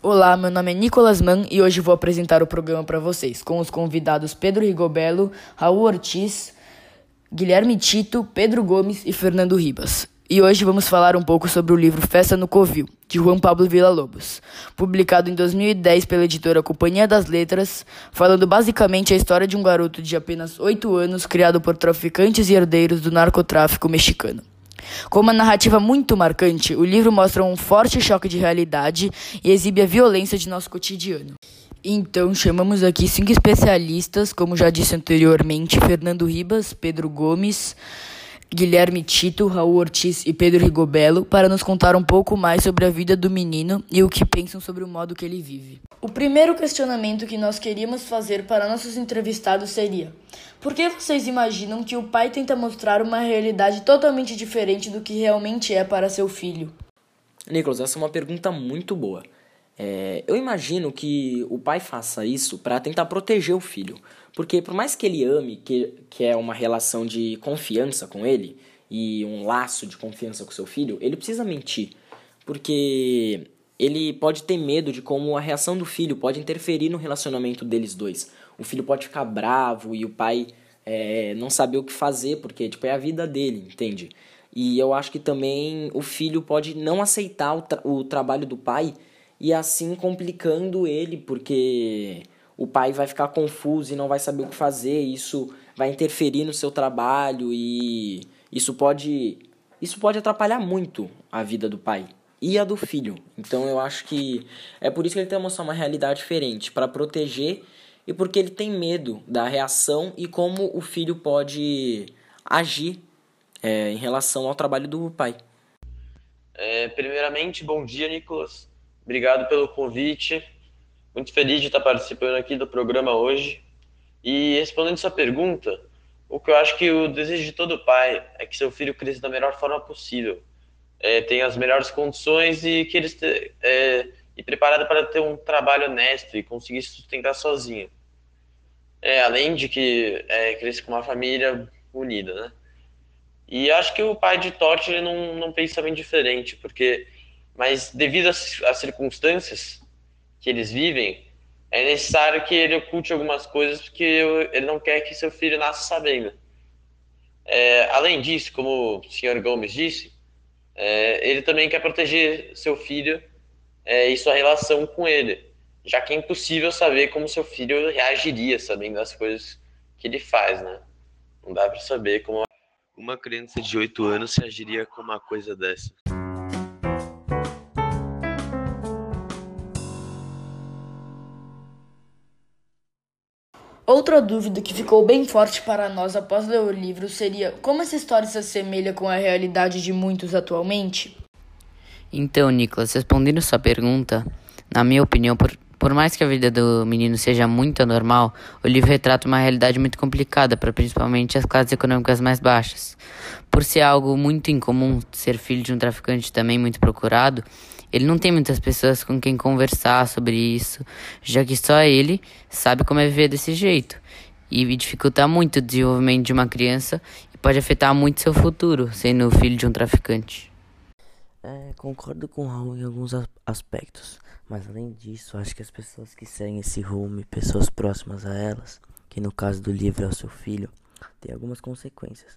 Olá, meu nome é Nicolas Mann e hoje vou apresentar o programa para vocês, com os convidados Pedro Rigobello, Raul Ortiz, Guilherme Tito, Pedro Gomes e Fernando Ribas. E hoje vamos falar um pouco sobre o livro Festa no Covil, de Juan Pablo Villa-Lobos, publicado em 2010 pela editora Companhia das Letras, falando basicamente a história de um garoto de apenas 8 anos criado por traficantes e herdeiros do narcotráfico mexicano. Com uma narrativa muito marcante, o livro mostra um forte choque de realidade e exibe a violência de nosso cotidiano. Então, chamamos aqui cinco especialistas, como já disse anteriormente, Fernando Ribas, Pedro Gomes, Guilherme Tito, Raul Ortiz e Pedro Rigobello para nos contar um pouco mais sobre a vida do menino e o que pensam sobre o modo que ele vive. O primeiro questionamento que nós queríamos fazer para nossos entrevistados seria: por que vocês imaginam que o pai tenta mostrar uma realidade totalmente diferente do que realmente é para seu filho? Nicolas, essa é uma pergunta muito boa. É, eu imagino que o pai faça isso para tentar proteger o filho. Porque por mais que ele ame, que, que é uma relação de confiança com ele, e um laço de confiança com seu filho, ele precisa mentir. Porque ele pode ter medo de como a reação do filho pode interferir no relacionamento deles dois. O filho pode ficar bravo e o pai é, não saber o que fazer, porque tipo, é a vida dele, entende? E eu acho que também o filho pode não aceitar o, tra o trabalho do pai e assim complicando ele, porque o pai vai ficar confuso e não vai saber o que fazer, isso vai interferir no seu trabalho e isso pode isso pode atrapalhar muito a vida do pai e a do filho. Então eu acho que é por isso que ele tem que mostrar uma realidade diferente, para proteger e porque ele tem medo da reação e como o filho pode agir é, em relação ao trabalho do pai. É, primeiramente, bom dia, Nicolas. Obrigado pelo convite. Muito feliz de estar participando aqui do programa hoje. E respondendo sua pergunta, o que eu acho que o desejo de todo pai é que seu filho cresça da melhor forma possível, é, tenha as melhores condições e que ele esteja é, preparado para ter um trabalho honesto e conseguir se sustentar sozinho. É, além de que é, cresça com uma família unida, né? E acho que o pai de Totti ele não, não pensa bem diferente, porque, mas devido às circunstâncias, que eles vivem, é necessário que ele oculte algumas coisas porque ele não quer que seu filho nasça sabendo. É, além disso, como o senhor Gomes disse, é, ele também quer proteger seu filho é, e sua relação com ele, já que é impossível saber como seu filho reagiria sabendo das coisas que ele faz, né? Não dá para saber como uma criança de 8 anos reagiria com uma coisa dessa. Outra dúvida que ficou bem forte para nós após ler o livro seria como essa história se assemelha com a realidade de muitos atualmente? Então, Nicolas, respondendo sua pergunta, na minha opinião, por, por mais que a vida do menino seja muito anormal, o livro retrata uma realidade muito complicada para principalmente as classes econômicas mais baixas. Por ser algo muito incomum ser filho de um traficante também muito procurado, ele não tem muitas pessoas com quem conversar sobre isso, já que só ele sabe como é viver desse jeito. E dificulta muito o desenvolvimento de uma criança e pode afetar muito seu futuro, sendo filho de um traficante. É, concordo com o Raul em alguns aspectos, mas além disso, acho que as pessoas que seguem esse rumo e pessoas próximas a elas, que no caso do livro é o seu filho, têm algumas consequências,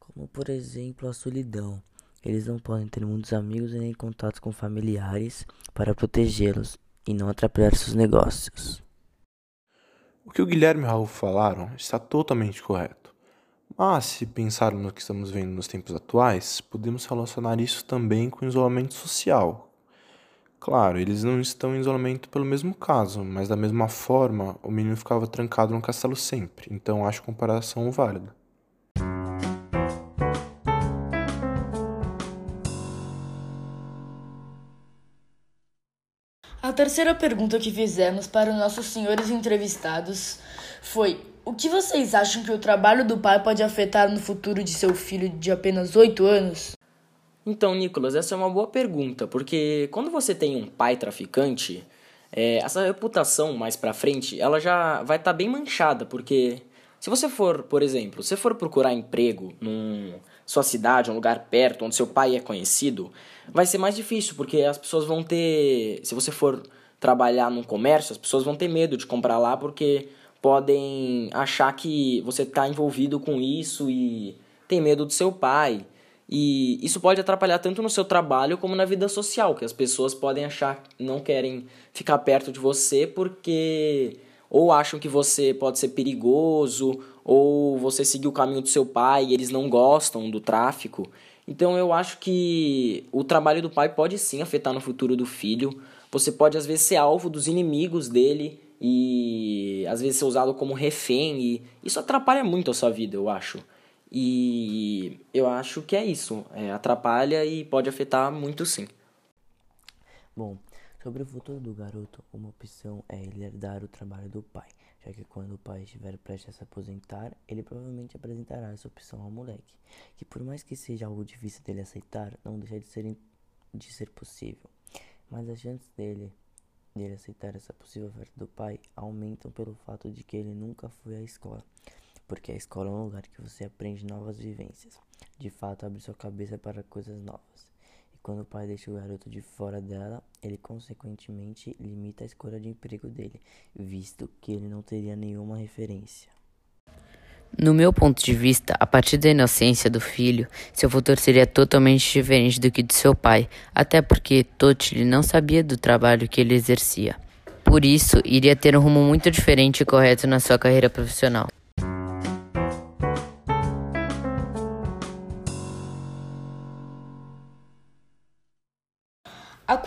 como por exemplo a solidão eles não podem ter muitos amigos e nem contatos com familiares para protegê-los e não atrapalhar seus negócios. O que o Guilherme e o Raul falaram está totalmente correto. Mas, se pensarmos no que estamos vendo nos tempos atuais, podemos relacionar isso também com isolamento social. Claro, eles não estão em isolamento pelo mesmo caso, mas da mesma forma, o menino ficava trancado no castelo sempre, então acho comparação válida. Terceira pergunta que fizemos para os nossos senhores entrevistados foi: o que vocês acham que o trabalho do pai pode afetar no futuro de seu filho de apenas 8 anos? Então, Nicolas, essa é uma boa pergunta, porque quando você tem um pai traficante, é, essa reputação mais pra frente, ela já vai estar tá bem manchada, porque Se você for, por exemplo, se for procurar emprego num sua cidade, um lugar perto, onde seu pai é conhecido, vai ser mais difícil, porque as pessoas vão ter. Se você for trabalhar num comércio, as pessoas vão ter medo de comprar lá porque podem achar que você está envolvido com isso e tem medo do seu pai. E isso pode atrapalhar tanto no seu trabalho como na vida social, que as pessoas podem achar que não querem ficar perto de você porque ou acham que você pode ser perigoso, ou você seguir o caminho do seu pai e eles não gostam do tráfico. Então eu acho que o trabalho do pai pode sim afetar no futuro do filho. Você pode às vezes ser alvo dos inimigos dele e às vezes ser usado como refém e isso atrapalha muito a sua vida, eu acho. E eu acho que é isso, é, atrapalha e pode afetar muito sim. Bom, sobre o futuro do garoto, uma opção é ele herdar o trabalho do pai, já que quando o pai estiver prestes a se aposentar, ele provavelmente apresentará essa opção ao moleque, que por mais que seja algo difícil dele aceitar, não deixa de ser, de ser possível. Mas as chances dele dele aceitar essa possível oferta do pai aumentam pelo fato de que ele nunca foi à escola, porque a escola é um lugar que você aprende novas vivências. De fato, abre sua cabeça para coisas novas. Quando o pai deixa o garoto de fora dela, ele consequentemente limita a escolha de emprego dele, visto que ele não teria nenhuma referência. No meu ponto de vista, a partir da inocência do filho, seu futuro seria totalmente diferente do que de seu pai, até porque Totili não sabia do trabalho que ele exercia. Por isso, iria ter um rumo muito diferente e correto na sua carreira profissional.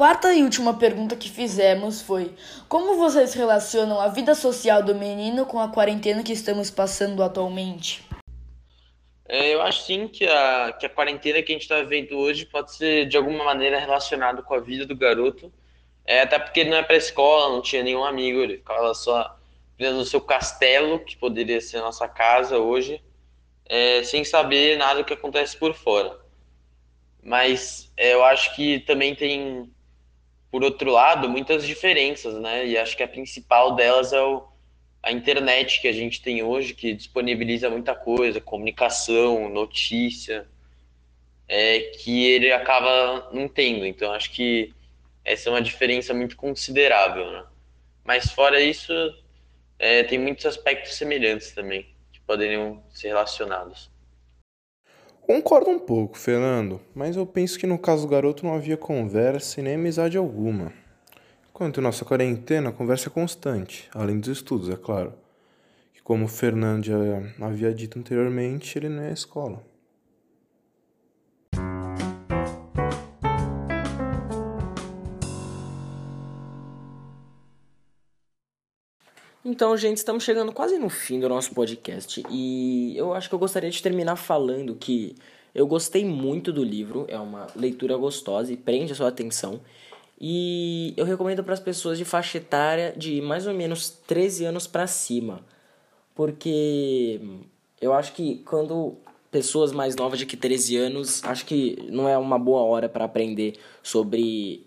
Quarta e última pergunta que fizemos foi: Como vocês relacionam a vida social do menino com a quarentena que estamos passando atualmente? É, eu acho sim que a, que a quarentena que a gente está vivendo hoje pode ser de alguma maneira relacionado com a vida do garoto. É, até porque ele não é para escola, não tinha nenhum amigo, ele ficava só preso no seu castelo, que poderia ser a nossa casa hoje, é, sem saber nada do que acontece por fora. Mas é, eu acho que também tem, por outro lado, muitas diferenças, né? E acho que a principal delas é o, a internet que a gente tem hoje, que disponibiliza muita coisa, comunicação, notícia, é, que ele acaba não tendo. Então acho que essa é uma diferença muito considerável, né? Mas fora isso, é, tem muitos aspectos semelhantes também, que poderiam ser relacionados. Concordo um pouco, Fernando, mas eu penso que no caso do garoto não havia conversa e nem amizade alguma. Quanto à nossa quarentena, a conversa é constante, além dos estudos, é claro. Que como o Fernando já havia dito anteriormente, ele não é à escola. Então, gente, estamos chegando quase no fim do nosso podcast e eu acho que eu gostaria de terminar falando que eu gostei muito do livro, é uma leitura gostosa e prende a sua atenção. E eu recomendo para as pessoas de faixa etária de mais ou menos 13 anos para cima, porque eu acho que quando pessoas mais novas de que 13 anos, acho que não é uma boa hora para aprender sobre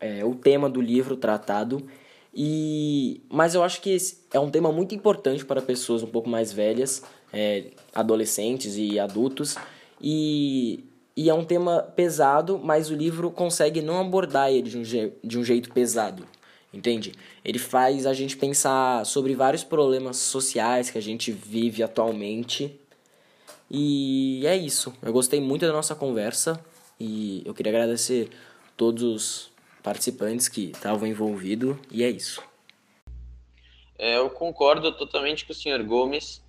é, o tema do livro tratado e, mas eu acho que é um tema muito importante para pessoas um pouco mais velhas, é, adolescentes e adultos. E, e é um tema pesado, mas o livro consegue não abordar ele de um, je, de um jeito pesado, entende? Ele faz a gente pensar sobre vários problemas sociais que a gente vive atualmente. E é isso. Eu gostei muito da nossa conversa e eu queria agradecer todos participantes que estavam envolvidos, e é isso. É, eu concordo totalmente com o senhor Gomes,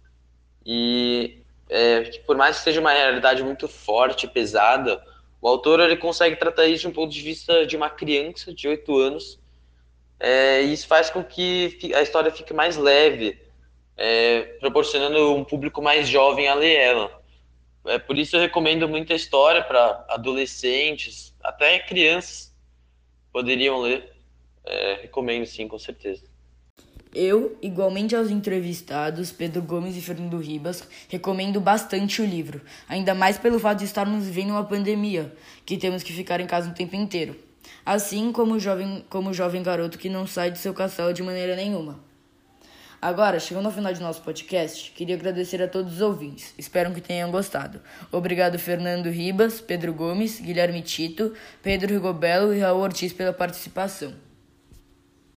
e é, que por mais que seja uma realidade muito forte, pesada, o autor ele consegue tratar isso de um ponto de vista de uma criança de 8 anos, é, e isso faz com que a história fique mais leve, é, proporcionando um público mais jovem a ler ela. É, por isso eu recomendo muito a história para adolescentes, até crianças, poderiam ler. É, recomendo sim, com certeza. Eu, igualmente aos entrevistados, Pedro Gomes e Fernando Ribas, recomendo bastante o livro, ainda mais pelo fato de estarmos vivendo uma pandemia, que temos que ficar em casa o tempo inteiro. Assim como o jovem, como o jovem garoto que não sai de seu castelo de maneira nenhuma. Agora, chegando ao final de nosso podcast, queria agradecer a todos os ouvintes. Espero que tenham gostado. Obrigado, Fernando Ribas, Pedro Gomes, Guilherme Tito, Pedro Rigobelo e Raul Ortiz pela participação.